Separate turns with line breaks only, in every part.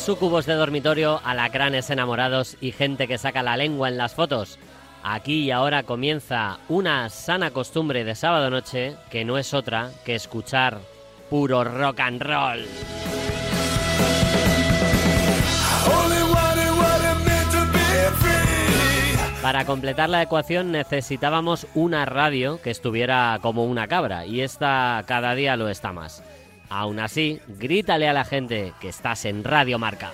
Sucubos de dormitorio, alacranes enamorados y gente que saca la lengua en las fotos. Aquí y ahora comienza una sana costumbre de sábado noche que no es otra que escuchar puro rock and roll. Para completar la ecuación necesitábamos una radio que estuviera como una cabra y esta cada día lo está más. Aún así, grítale a la gente que estás en Radio Marca.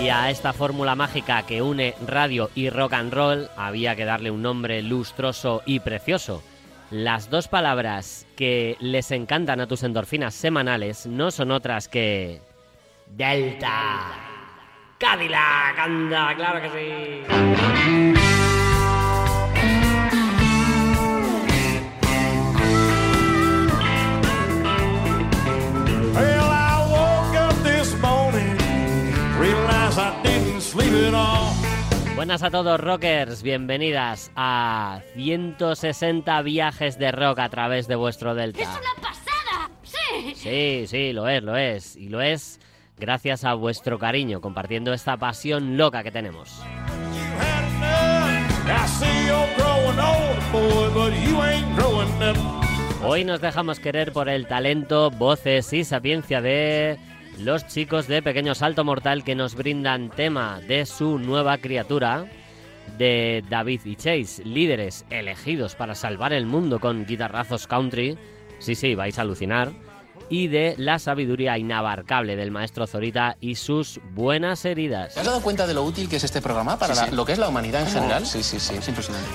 Y a esta fórmula mágica que une radio y rock and roll había que darle un nombre lustroso y precioso. Las dos palabras que les encantan a tus endorfinas semanales no son otras que... Delta. Cadillac, claro que sí.
Well, I woke up this morning, realized I didn't sleep at all.
Buenas a todos rockers, bienvenidas a 160 viajes de rock a través de vuestro Delta.
¡Es una pasada! ¡Sí!
Sí, sí, lo es, lo es. Y lo es gracias a vuestro cariño, compartiendo esta pasión loca que tenemos. Hoy nos dejamos querer por el talento, voces y sapiencia de los chicos de Pequeño Salto Mortal que nos brindan tema de su nueva criatura, de David y Chase, líderes elegidos para salvar el mundo con guitarrazos country. Sí, sí, vais a alucinar. Y de la sabiduría inabarcable del maestro Zorita y sus buenas heridas.
¿Te has dado cuenta de lo útil que es este programa para la- lo que es la humanidad en general?
Sí, sí, sí.
Es impresionante.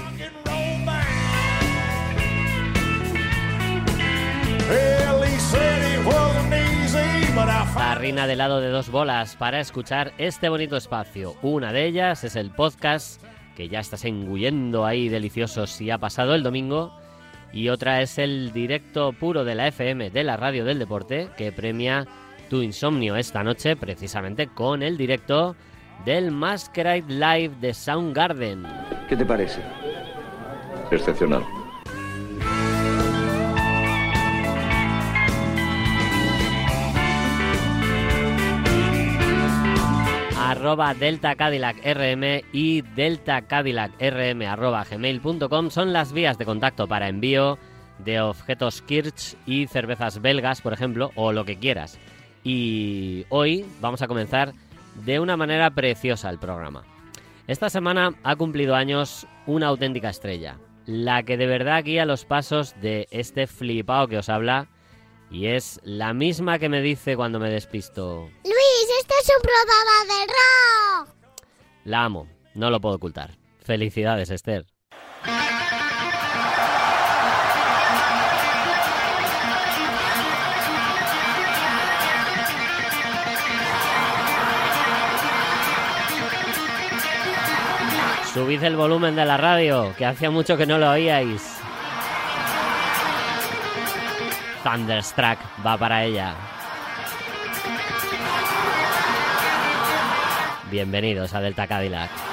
Tarrina de lado de dos bolas para escuchar este bonito espacio. Una de ellas es el podcast que ya estás engullendo ahí delicioso si ha pasado el domingo. Y otra es el directo puro de la FM de la radio del deporte que premia tu insomnio esta noche precisamente con el directo del Masquerade Live de Soundgarden.
¿Qué te parece?
Excepcional.
Arroba Delta Cadillac RM y Delta Cadillac RM arroba gmail.com son las vías de contacto para envío de objetos Kirch y cervezas belgas, por ejemplo, o lo que quieras. Y hoy vamos a comenzar de una manera preciosa el programa. Esta semana ha cumplido años una auténtica estrella, la que de verdad guía los pasos de este flipao que os habla y es la misma que me dice cuando me despisto.
Luis, este es un programa de rock.
La amo, no lo puedo ocultar. Felicidades, Esther. Subid el volumen de la radio, que hacía mucho que no lo oíais. Thunderstruck va para ella. Bienvenidos a Delta Cadillac.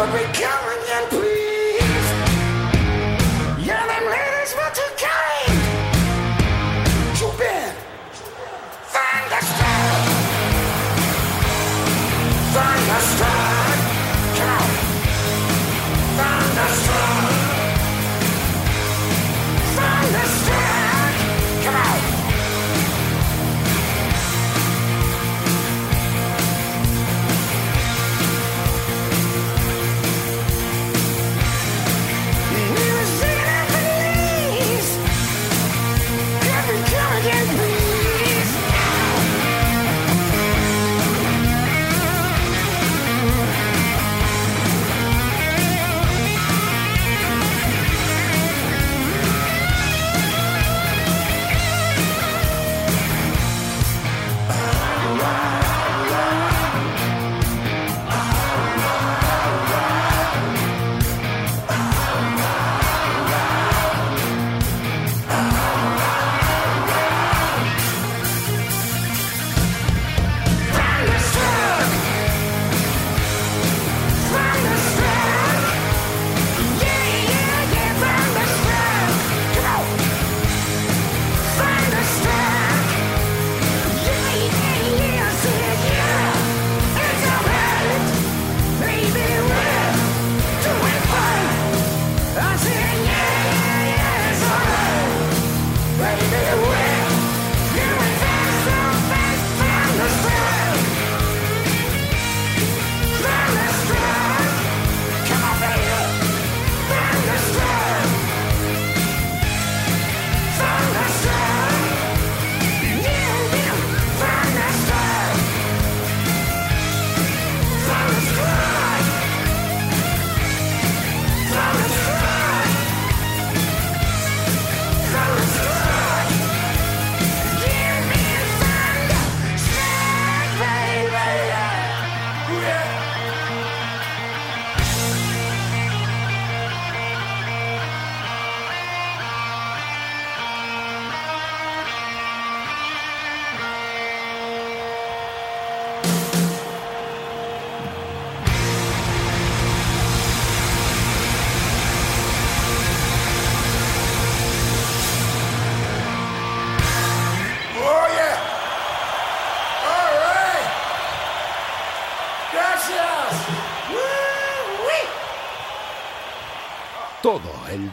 We
got.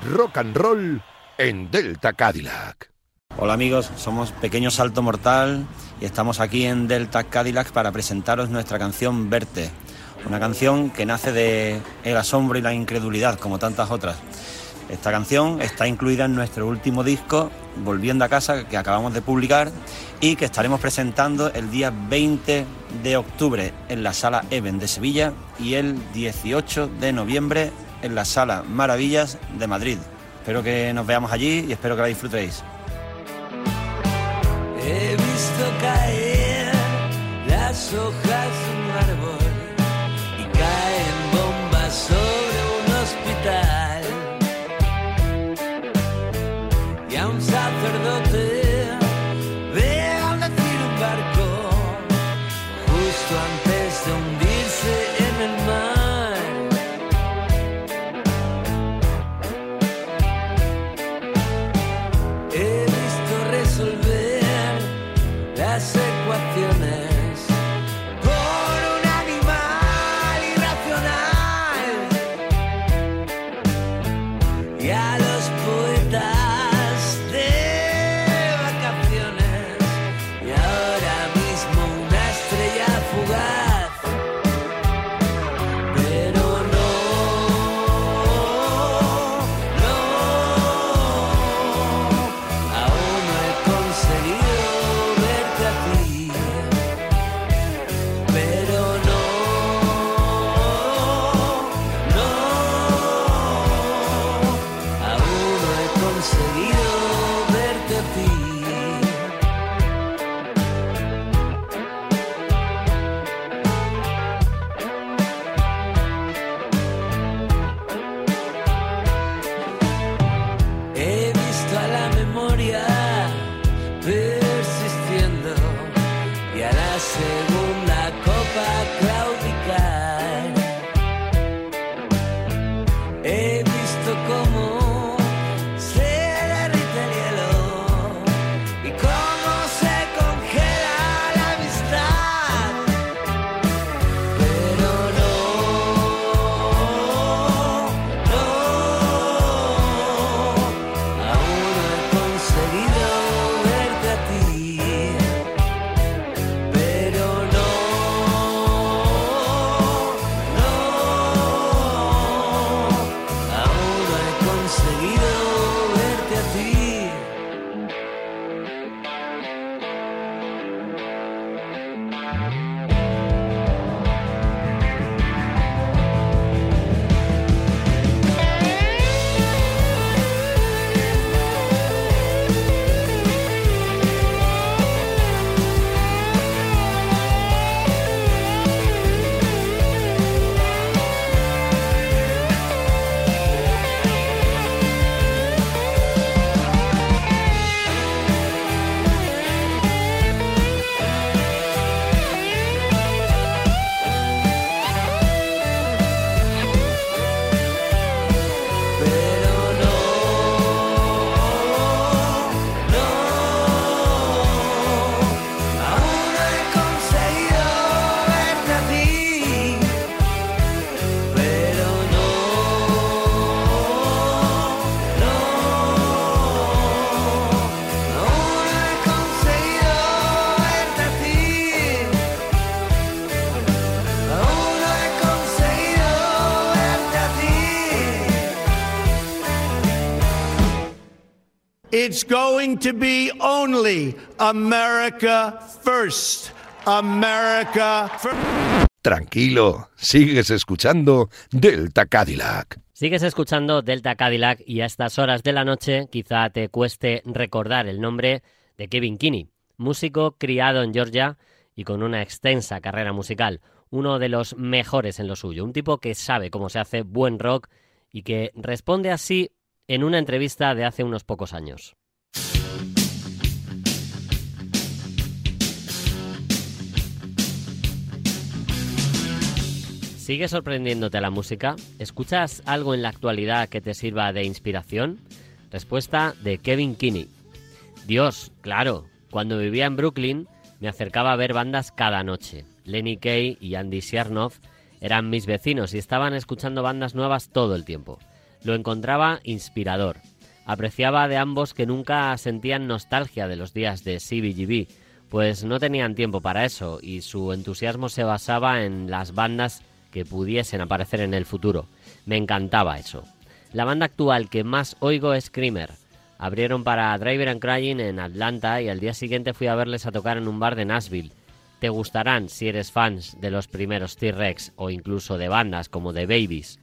rock and roll en Delta Cadillac.
Hola amigos, somos Pequeño Salto Mortal y estamos aquí en Delta Cadillac para presentaros nuestra canción Verte, una canción que nace de el asombro y la incredulidad como tantas otras. Esta canción está incluida en nuestro último disco, Volviendo a casa, que acabamos de publicar y que estaremos presentando el día 20 de octubre en la sala Even de Sevilla y el 18 de noviembre en la Sala Maravillas de Madrid. Espero que nos veamos allí y espero que la disfrutéis.
He visto caer las hojas
It's going to be only America first. America first.
Tranquilo, sigues escuchando Delta Cadillac.
Sigues escuchando Delta Cadillac y a estas horas de la noche quizá te cueste recordar el nombre de Kevin Kinney, músico criado en Georgia y con una extensa carrera musical, uno de los mejores en lo suyo, un tipo que sabe cómo se hace buen rock y que responde así en una entrevista de hace unos pocos años. ¿Sigue sorprendiéndote la música? ¿Escuchas algo en la actualidad que te sirva de inspiración? Respuesta de Kevin Kinney. Dios, claro, cuando vivía en Brooklyn me acercaba a ver bandas cada noche. Lenny Kay y Andy Siernoff eran mis vecinos y estaban escuchando bandas nuevas todo el tiempo. Lo encontraba inspirador. Apreciaba de ambos que nunca sentían nostalgia de los días de CBGB, pues no tenían tiempo para eso y su entusiasmo se basaba en las bandas que pudiesen aparecer en el futuro. Me encantaba eso. La banda actual que más oigo es Screamer. Abrieron para Driver and Crying en Atlanta y al día siguiente fui a verles a tocar en un bar de Nashville. Te gustarán si eres fans de los primeros T-Rex o incluso de bandas como The Babies.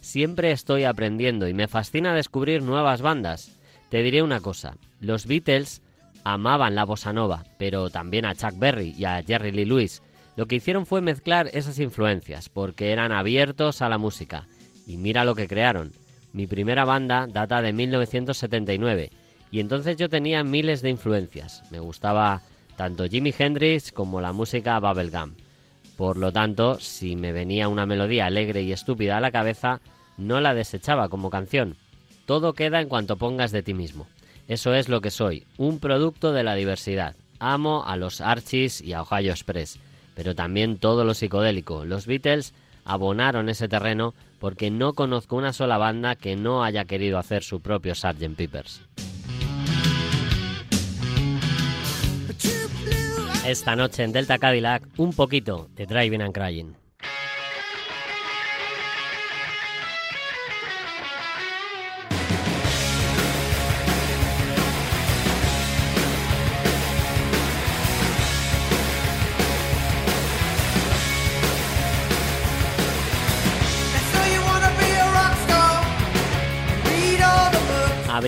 Siempre estoy aprendiendo y me fascina descubrir nuevas bandas. Te diré una cosa, los Beatles amaban la bossa nova, pero también a Chuck Berry y a Jerry Lee Lewis. Lo que hicieron fue mezclar esas influencias, porque eran abiertos a la música. Y mira lo que crearon. Mi primera banda data de 1979, y entonces yo tenía miles de influencias. Me gustaba tanto Jimi Hendrix como la música bubblegum. Por lo tanto, si me venía una melodía alegre y estúpida a la cabeza, no la desechaba como canción. Todo queda en cuanto pongas de ti mismo. Eso es lo que soy, un producto de la diversidad. Amo a los Archies y a Ohio Express, pero también todo lo psicodélico. Los Beatles abonaron ese terreno porque no conozco una sola banda que no haya querido hacer su propio Sgt. Peppers. Esta noche en Delta Cadillac, un poquito de Driving and Crying.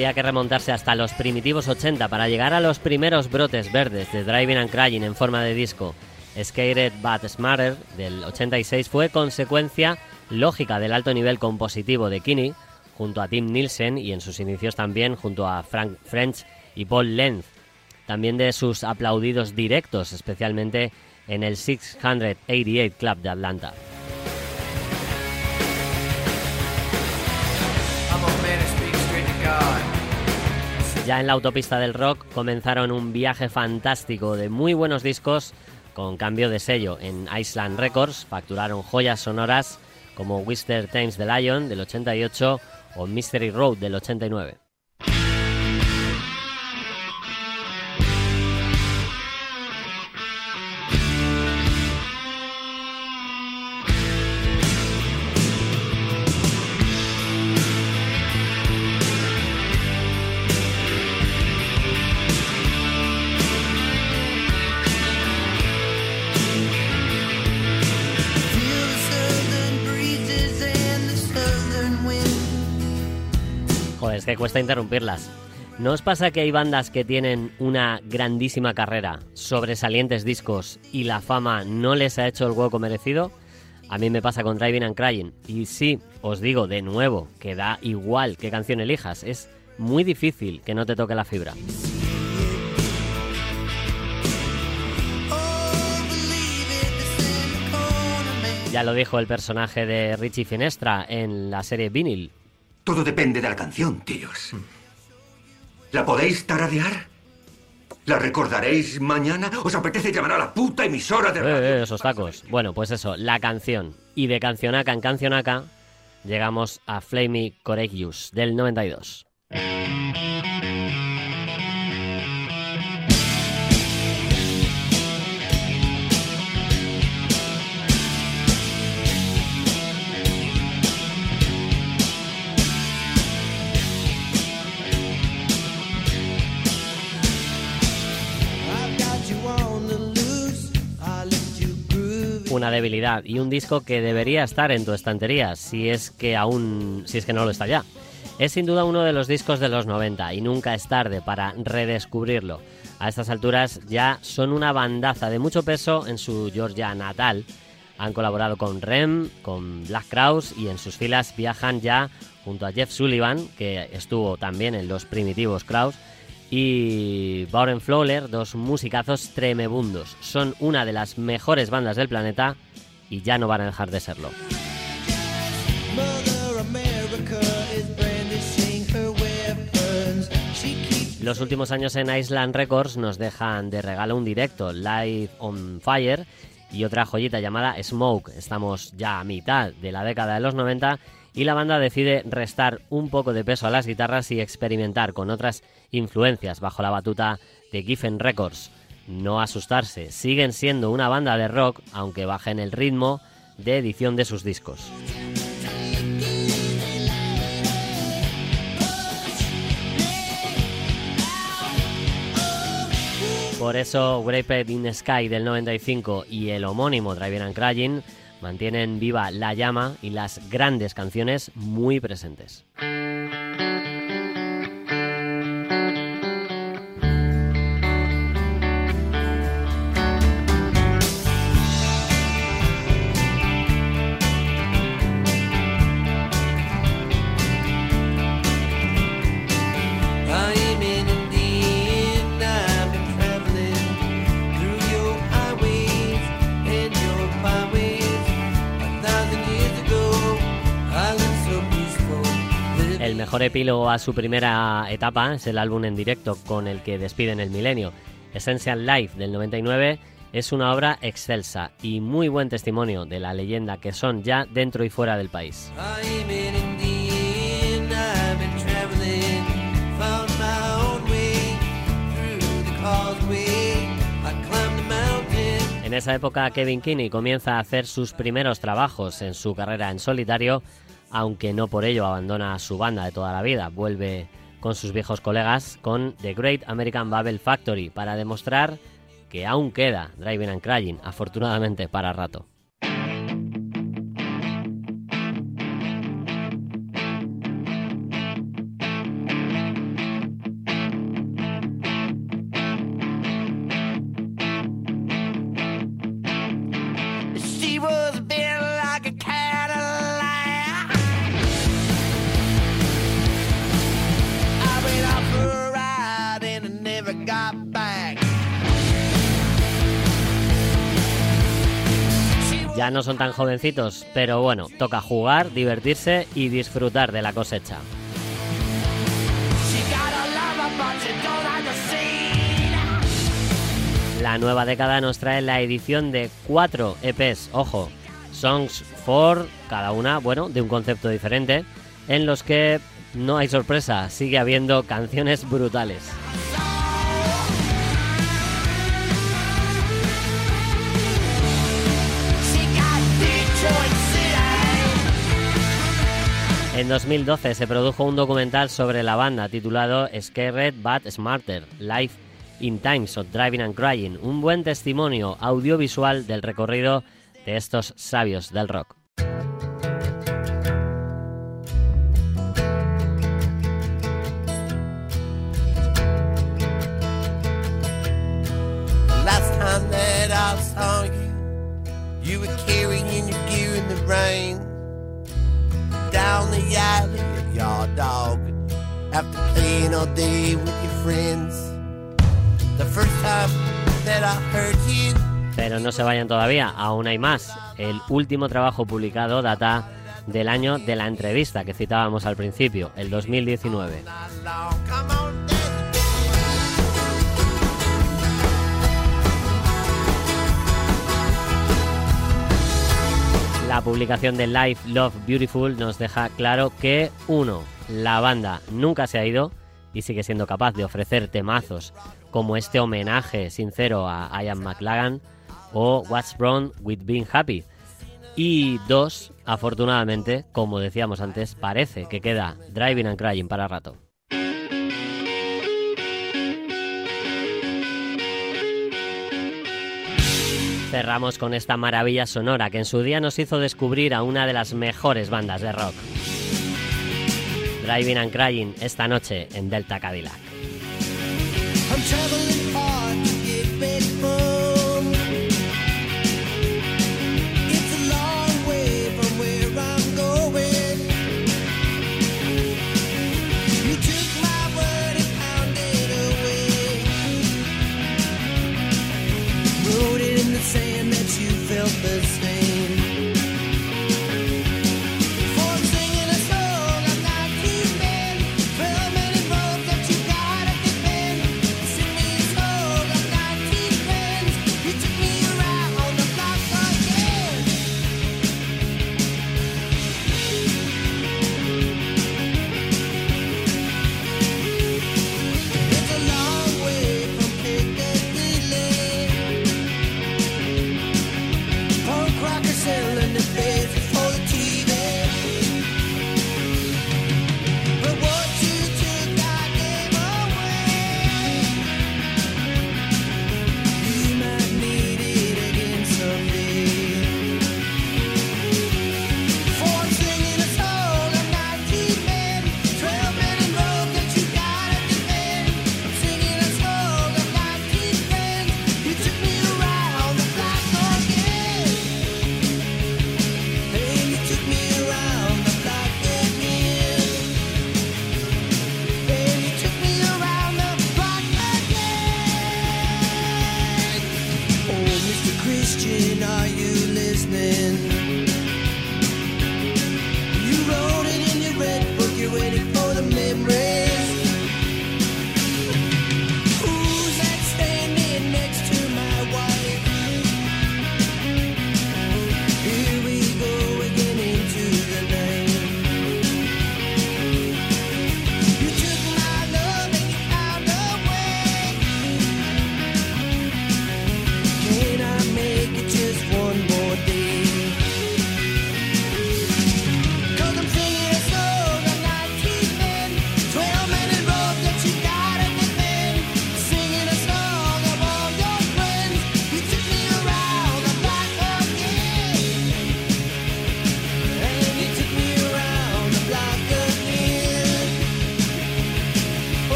Habría que remontarse hasta los primitivos 80 para llegar a los primeros brotes verdes de Driving and Crying en forma de disco. Skated But Smarter del 86 fue consecuencia lógica del alto nivel compositivo de Kinney junto a Tim Nielsen y en sus inicios también junto a Frank French y Paul Lenz. También de sus aplaudidos directos, especialmente en el 688 Club de Atlanta.
God.
Ya en la autopista del rock comenzaron un viaje fantástico de muy buenos discos con cambio de sello. En Island Records facturaron joyas sonoras como Wister Times the Lion del 88 o Mystery Road del 89. Cuesta interrumpirlas. ¿No os pasa que hay bandas que tienen una grandísima carrera, sobresalientes discos y la fama no les ha hecho el hueco merecido? A mí me pasa con Driving and Crying. Y sí, os digo de nuevo que da igual qué canción elijas, es muy difícil que no te toque la fibra. Ya lo dijo el personaje de Richie Finestra en la serie Vinyl.
Todo depende de la canción, tíos. ¿La podéis tararear? ¿La recordaréis mañana? ¿Os apetece llamar a la puta emisora de radio?
Eh, eh, esos tacos. Bueno, pues eso, la canción. Y de cancionaca en cancionaca llegamos a Flamey Courageous del 92. Una debilidad y un disco que debería estar en tu estantería, si es que aún, si es que no lo está ya. Es sin duda uno de los discos de los 90 y nunca es tarde para redescubrirlo. A estas alturas ya son una bandaza de mucho peso en su Georgia natal. Han colaborado con Rem, con Black Crowes y en sus filas viajan ya junto a Jeff Sullivan, que estuvo también en los primitivos Crowes, y Bauren Fowler, dos musicazos tremebundos. Son una de las mejores bandas del planeta y ya no van a dejar de serlo. Los últimos años en Island Records nos dejan de regalo un directo, Live on Fire, y otra joyita llamada Smoke. Estamos ya a mitad de la década de los 90 y la banda decide restar un poco de peso a las guitarras y experimentar con otras influencias bajo la batuta de Giffen Records. No asustarse, siguen siendo una banda de rock, aunque bajen el ritmo de edición de sus discos. Por eso Graped in the Sky del 95 y el homónimo Driving and Crying mantienen viva la llama y las grandes canciones muy presentes. El mejor epílogo a su primera etapa es el álbum en directo con el que despiden el milenio. Essential Life del 99 es una obra excelsa y muy buen testimonio de la leyenda que son ya dentro y fuera del país. En esa época Kevin Kinney comienza a hacer sus primeros trabajos en su carrera en solitario, aunque no por ello abandona su banda de toda la vida. Vuelve con sus viejos colegas con The Great American Babel Factory para demostrar que aún queda Driving and Crying, afortunadamente para rato.
No son tan jovencitos, pero bueno, toca jugar, divertirse y disfrutar de la cosecha. La nueva década nos trae la edición de cuatro EPs, ojo, Songs for, cada una, bueno, de un concepto diferente, en los que no hay sorpresa, sigue habiendo canciones brutales. En 2012 se produjo un documental sobre la banda titulado Scared But Smarter, Life in Times of Driving and Crying, un buen testimonio audiovisual del recorrido de estos sabios del rock.
Down the alley of your dog, after playing all day with your friends. The first time that I heard you,
Pero no se vayan todavía, aún hay más. El último trabajo publicado data del año de la entrevista que citábamos al principio, el 2019. La publicación de Life, Love, Beautiful nos deja claro que, uno, la banda nunca se ha ido y sigue siendo capaz de ofrecer temazos como este homenaje sincero a Ian McLagan o What's Wrong with Being Happy. Y dos, afortunadamente, como decíamos antes, parece que queda Driving and Crying para rato. Cerramos con esta maravilla sonora que en su día nos hizo descubrir a una de las mejores bandas de rock. Driving and Crying esta noche en Delta Cadillac.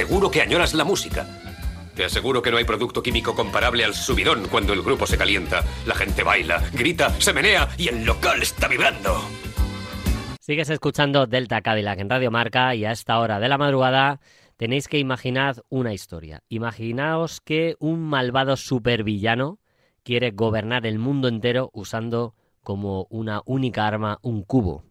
Seguro que añoras la música. Te aseguro que no hay producto químico comparable al subidón cuando el grupo se calienta. La gente baila, grita, se menea y el local está vibrando.
Sigues escuchando Delta Cadillac en Radio Marca y a esta hora de la madrugada tenéis que imaginar una historia. Imaginaos que un malvado supervillano quiere gobernar el mundo entero usando como una única arma un cubo.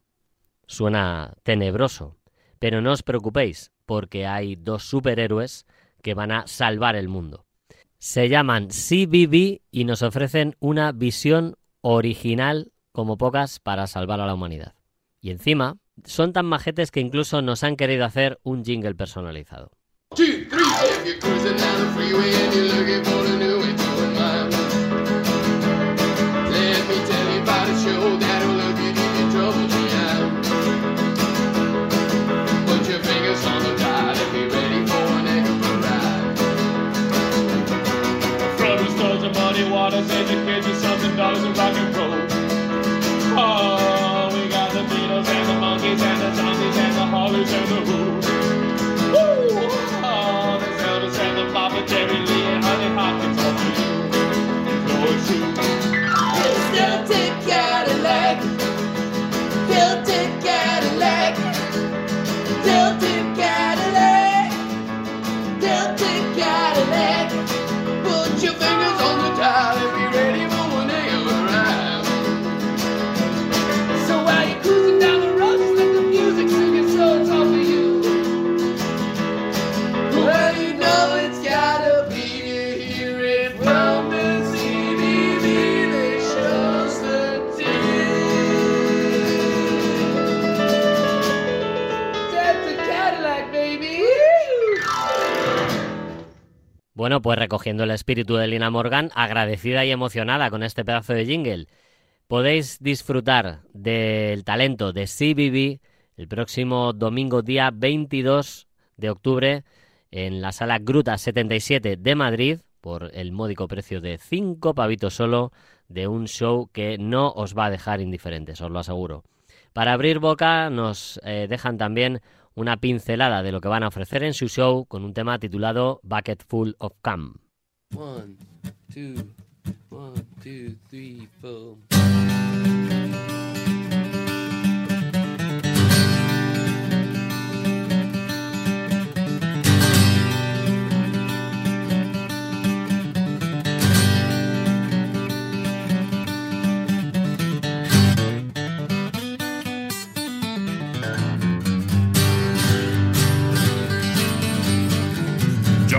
Suena tenebroso, pero no os preocupéis, porque hay dos superhéroes que van a salvar el mundo. Se llaman CBB y nos ofrecen una visión original como pocas para salvar a la humanidad. Y encima, son tan majetes que incluso nos han querido hacer un jingle personalizado.
Muddy waters, education, something dollars and rock and
Pues recogiendo el espíritu de Lina Morgan, agradecida y emocionada con este pedazo de jingle, podéis disfrutar del talento de CBB el próximo domingo día 22 de octubre en la sala Gruta 77 de Madrid por el módico precio de 5 pavitos solo de un show que no os va a dejar indiferentes, os lo aseguro. Para abrir boca nos eh, dejan también una pincelada de lo que van a ofrecer en su show con un tema titulado Bucket Full of
four.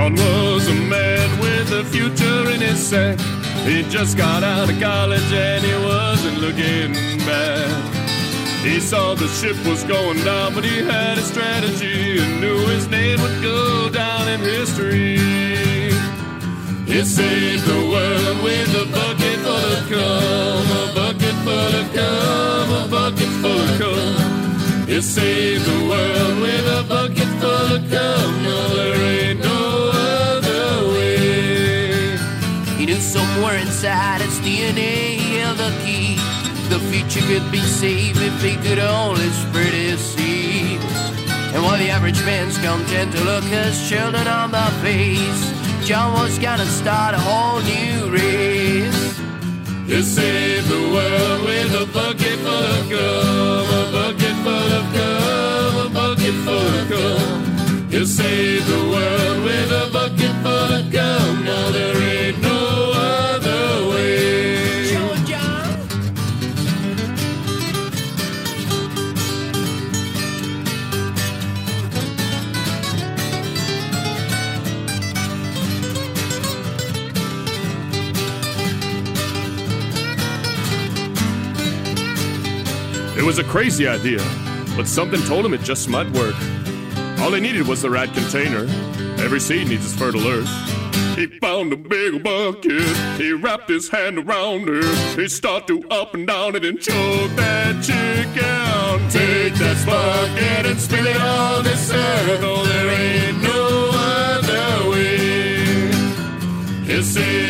John was a man with a future in his sight. He just got out of college and he wasn't looking back. He saw the ship was going down, but he had a strategy and knew his name would go down in history. He saved the world with a bucket full of cum, a bucket full of cum, a bucket full of cum. He saved the world with a bucket full of cum. No, there ain't no other way.
He knew somewhere inside his DNA held the key. The future could be saved if he could only spread his seed. And while the average man's content to look his children on the face, John was gonna start a whole new race.
He saved the world with a bucket full of cum, a bucket a bucket full of. He saved the world with a bucket full of cum. Now there ain't no other way. It was a crazy idea, but something told him it just might work. All he needed was the right container. Every seed needs its fertile earth. He found a big bucket. He wrapped his hand around it. He started to up and down it and choke that chicken. Take that bucket and spill it on this earth. Oh, there ain't no other way. He saved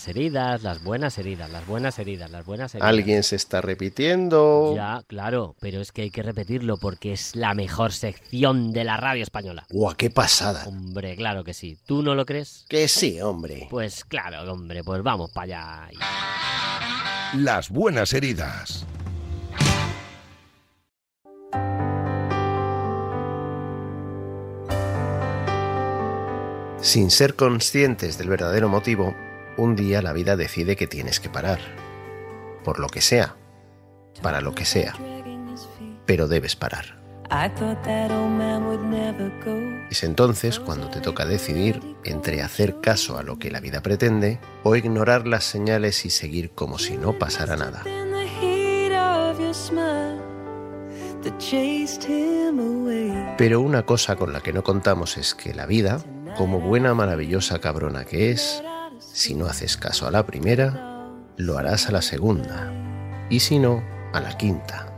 Las buenas heridas, las buenas heridas, las buenas heridas, las buenas heridas.
Alguien se está repitiendo.
Ya, claro, pero es que hay que repetirlo porque es la mejor sección de la radio española.
¡Guau, qué pasada!
Hombre, claro que sí. ¿Tú no lo crees?
Que sí, hombre.
Pues claro, hombre, pues vamos para allá.
Las buenas heridas.
Sin ser conscientes del verdadero motivo, un día la vida decide que tienes que parar. Por lo que sea. Para lo que sea. Pero debes parar. Es entonces cuando te toca decidir entre hacer caso a lo que la vida pretende o ignorar las señales y seguir como si no pasara nada. Pero una cosa con la que no contamos es que la vida, como buena maravillosa cabrona que es, si no haces caso a la primera, lo harás a la segunda, y si no, a la quinta,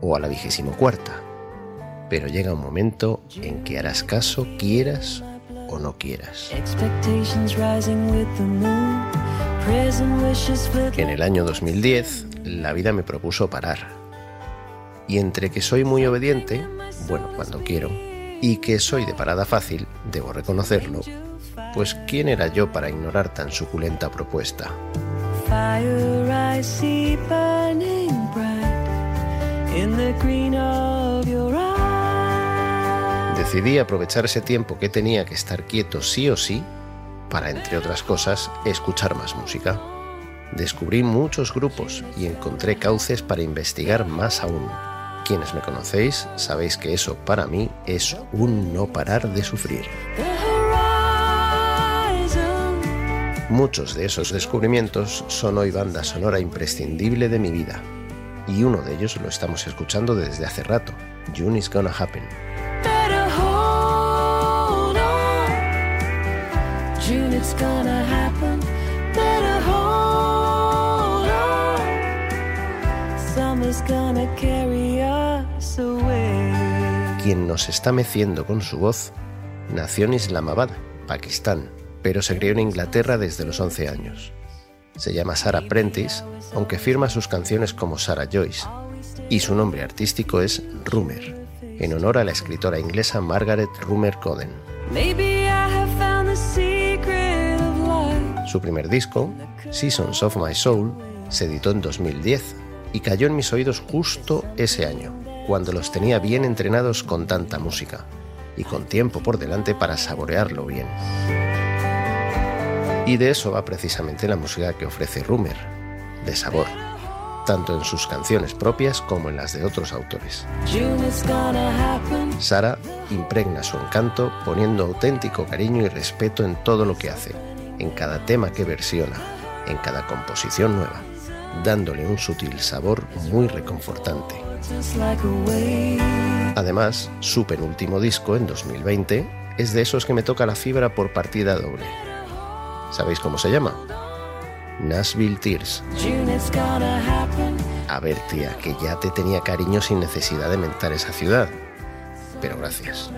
o a la vigésimo cuarta. Pero llega un momento en que harás caso quieras o no quieras. En el año 2010, la vida me propuso parar. Y entre que soy muy obediente, bueno, cuando quiero, y que soy de parada fácil, debo reconocerlo, pues ¿quién era yo para ignorar tan suculenta propuesta? Decidí aprovechar ese tiempo que tenía que estar quieto sí o sí para, entre otras cosas, escuchar más música. Descubrí muchos grupos y encontré cauces para investigar más aún. Quienes me conocéis sabéis que eso para mí es un no parar de sufrir. Muchos de esos descubrimientos son hoy banda sonora imprescindible de mi vida. Y uno de ellos lo estamos escuchando desde hace rato, June is Gonna Happen. Quien nos está meciendo con su voz nació en Islamabad, Pakistán, pero se crió en Inglaterra desde los 11 años. Se llama Sarah Prentice, aunque firma sus canciones como Sarah Joyce, y su nombre artístico es Rumer, en honor a la escritora inglesa Margaret Rumer Coden. Su primer disco, Seasons of My Soul, se editó en 2010 y cayó en mis oídos justo ese año, cuando los tenía bien entrenados con tanta música y con tiempo por delante para saborearlo bien. Y de eso va precisamente la música que ofrece Rumer, de sabor, tanto en sus canciones propias como en las de otros autores. Sara impregna su encanto poniendo auténtico cariño y respeto en todo lo que hace, en cada tema que versiona, en cada composición nueva, dándole un sutil sabor muy reconfortante. Además, su penúltimo disco, en 2020, es de esos que me toca la fibra por partida doble. ¿Sabéis cómo se llama? Nashville Tears. A ver, tía, que ya te tenía cariño sin necesidad de mentar esa ciudad. Pero gracias.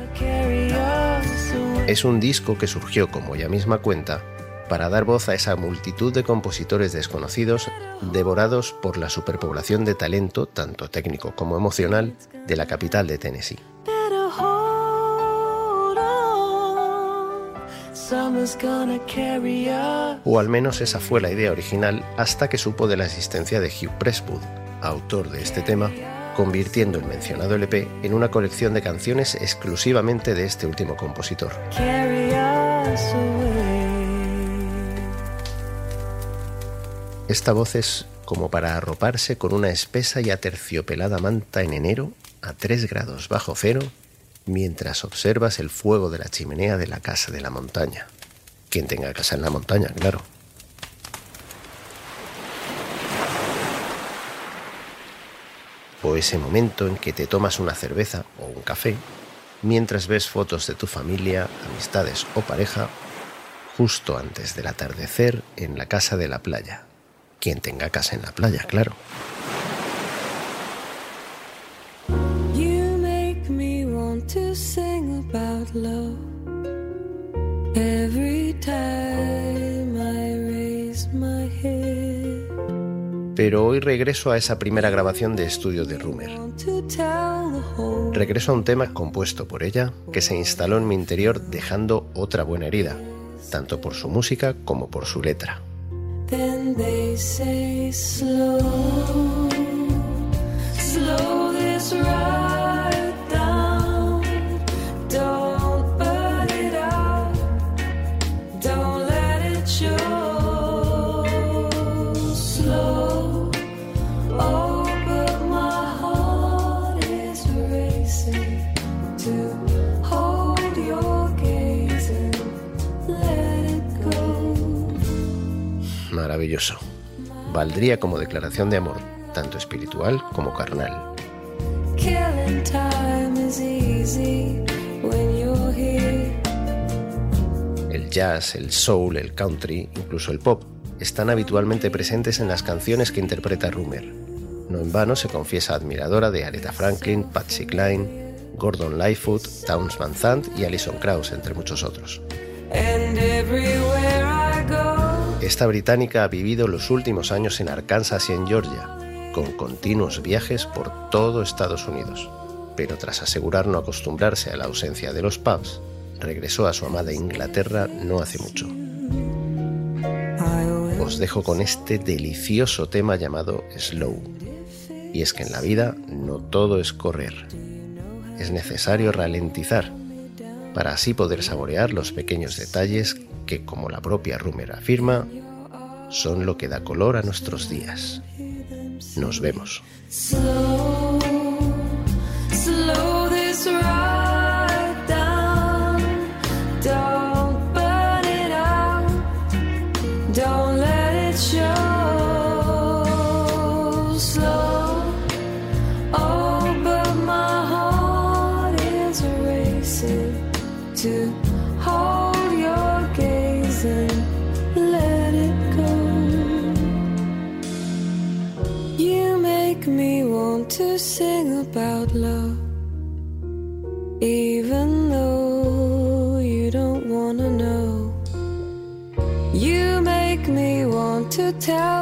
Es un disco que surgió, como ella misma cuenta, para dar voz a esa multitud de compositores desconocidos devorados por la superpoblación de talento, tanto técnico como emocional, de la capital de Tennessee. O al menos esa fue la idea original hasta que supo de la existencia de Hugh Presswood, autor de este tema, convirtiendo el mencionado LP en una colección de canciones exclusivamente de este último compositor. Esta voz es como para arroparse con una espesa y aterciopelada manta en enero a 3 grados bajo cero mientras observas el fuego de la chimenea de la casa de la montaña. Quien tenga casa en la montaña, claro. O ese momento en que te tomas una cerveza o un café mientras ves fotos de tu familia, amistades o pareja justo antes del atardecer en la casa de la playa. Quien tenga casa en la playa, claro. Pero hoy regreso a esa primera grabación de estudio de Rumer. Regreso a un tema compuesto por ella que se instaló en mi interior dejando otra buena herida, tanto por su música como por su letra. Maravilloso. Valdría como declaración de amor, tanto espiritual como carnal. El jazz, el soul, el country, incluso el pop, están habitualmente presentes en las canciones que interpreta Rumer. No en vano se confiesa admiradora de Aretha Franklin, Patsy Cline, Gordon Lightfoot, Townes Van Zandt y Alison Krauss, entre muchos otros.
And
Esta británica ha vivido los últimos años en Arkansas y en Georgia, con continuos viajes por todo Estados Unidos. Pero tras asegurar no acostumbrarse a la ausencia de los pubs, regresó a su amada Inglaterra no hace mucho. Os dejo con este delicioso tema llamado Slow. Y es que en la vida no todo es correr. Es necesario ralentizar para así poder saborear los pequeños detalles que, como la propia Rumer afirma, son lo que da color a nuestros días. Nos vemos.
slow, to sing about love, even though you don't wanna know. You make me want to tell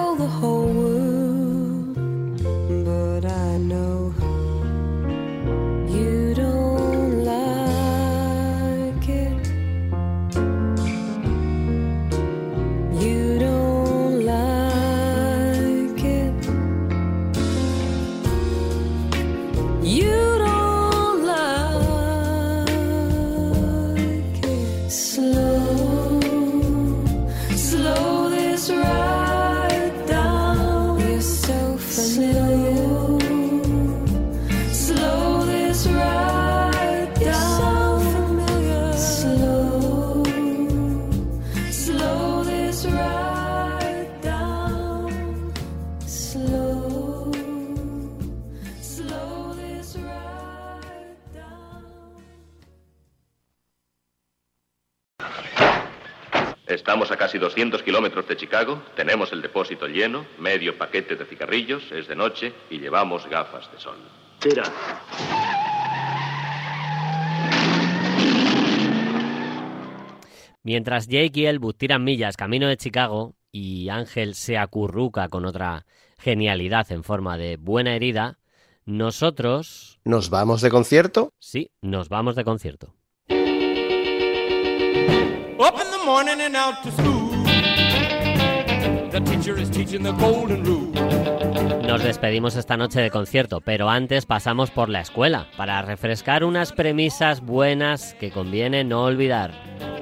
casi 200 kilómetros de Chicago, tenemos el depósito lleno, medio paquete de cigarrillos, es de noche y llevamos gafas de sol.
Tira.
Mientras Jake y Elwood tiran millas camino de Chicago y Ángel se acurruca con otra genialidad en forma de buena herida, nosotros...
¿Nos vamos de concierto?
Sí, nos vamos de concierto.
Morning and out to school. The teacher is teaching the golden rule.
Nos despedimos esta noche de concierto, pero antes pasamos por la escuela para refrescar unas premisas buenas que conviene no olvidar.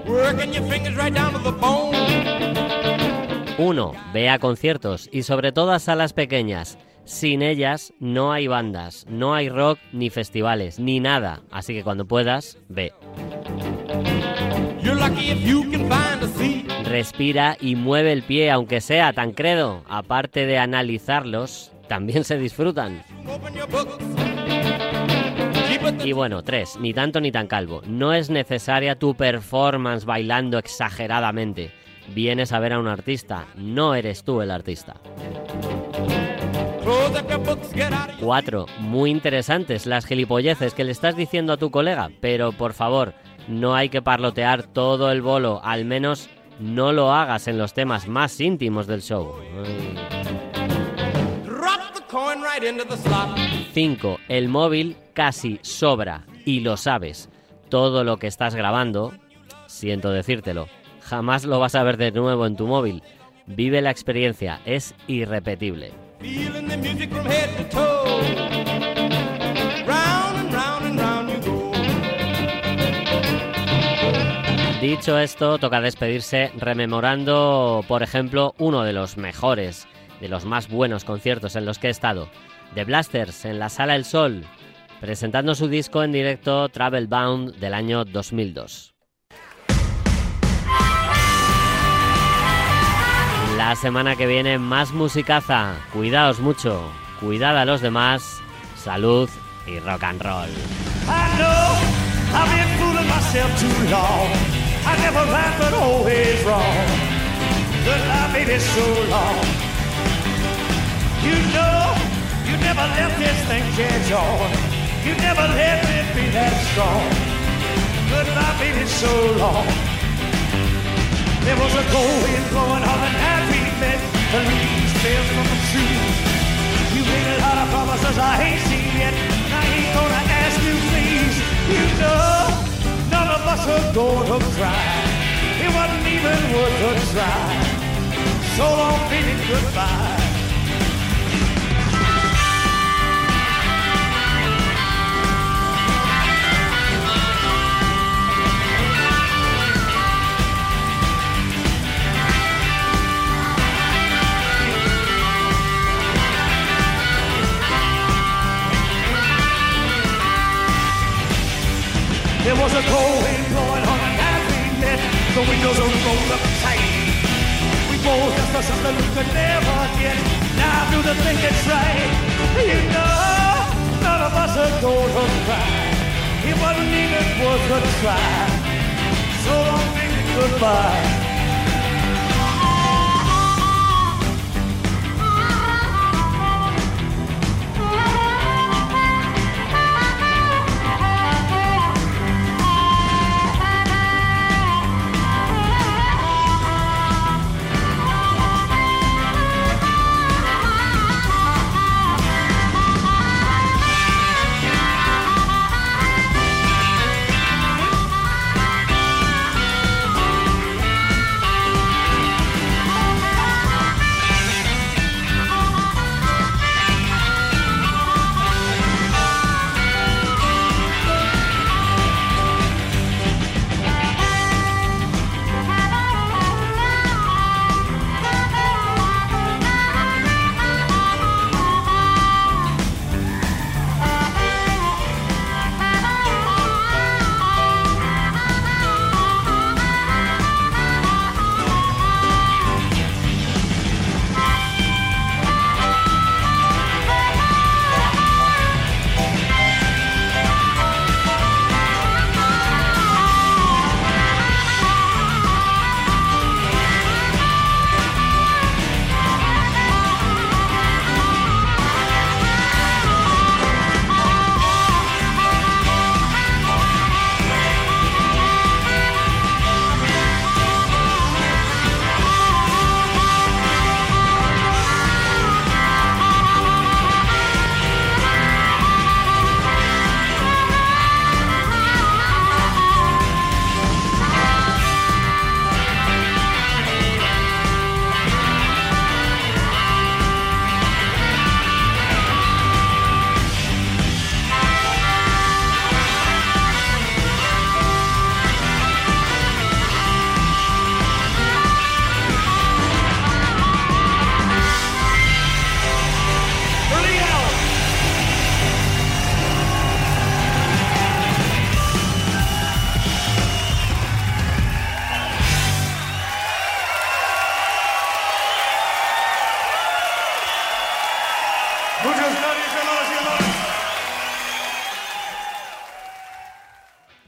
Working your fingers right down to the bone.
Uno, ve a conciertos y sobre todo a salas pequeñas. Sin ellas no hay bandas, no hay rock ni festivales, ni nada. Así que cuando puedas, ve. Respira y mueve el pie, aunque sea tan credo. Aparte de analizarlos, también se disfrutan. Y bueno, tres, ni tanto ni tan calvo. No es necesaria tu performance bailando exageradamente. Vienes a ver a un artista, no eres tú el artista.
Close up your books, get out of
4. Muy interesantes las gilipolleces que le estás diciendo a tu colega, pero por favor, no hay que parlotear todo el bolo, al menos no lo hagas en los temas más íntimos del show.
Drop the coin right into the slot.
5. El móvil casi sobra, y lo sabes. Todo lo que estás grabando, siento decírtelo, jamás lo vas a ver de nuevo en tu móvil. Vive la experiencia, es irrepetible. Dicho esto, toca despedirse rememorando, por ejemplo, uno de los mejores, de los más buenos conciertos en los que he estado. The Blasters en la Sala El Sol, presentando su disco en directo Travel Bound del año 2002. La semana que viene más musicaza. Cuidaos mucho, cuidad a los demás, salud y rock and roll.
I never right but always wrong. But life baby so long. You know you never let this thing catch on. You never let me be that strong. Life baby so long. There was a cold wind blowing on the night we. The leaves fell from the trees. You made a lot of promises I ain't seen yet. I ain't gonna ask you please. You know, none of us are gonna cry. It wasn't even worth a try. So long, baby, goodbye. A something we could never get. Now do the thing that's right. You know, none of us are gonna cry. It wasn't even worth a try. So long, baby, goodbye.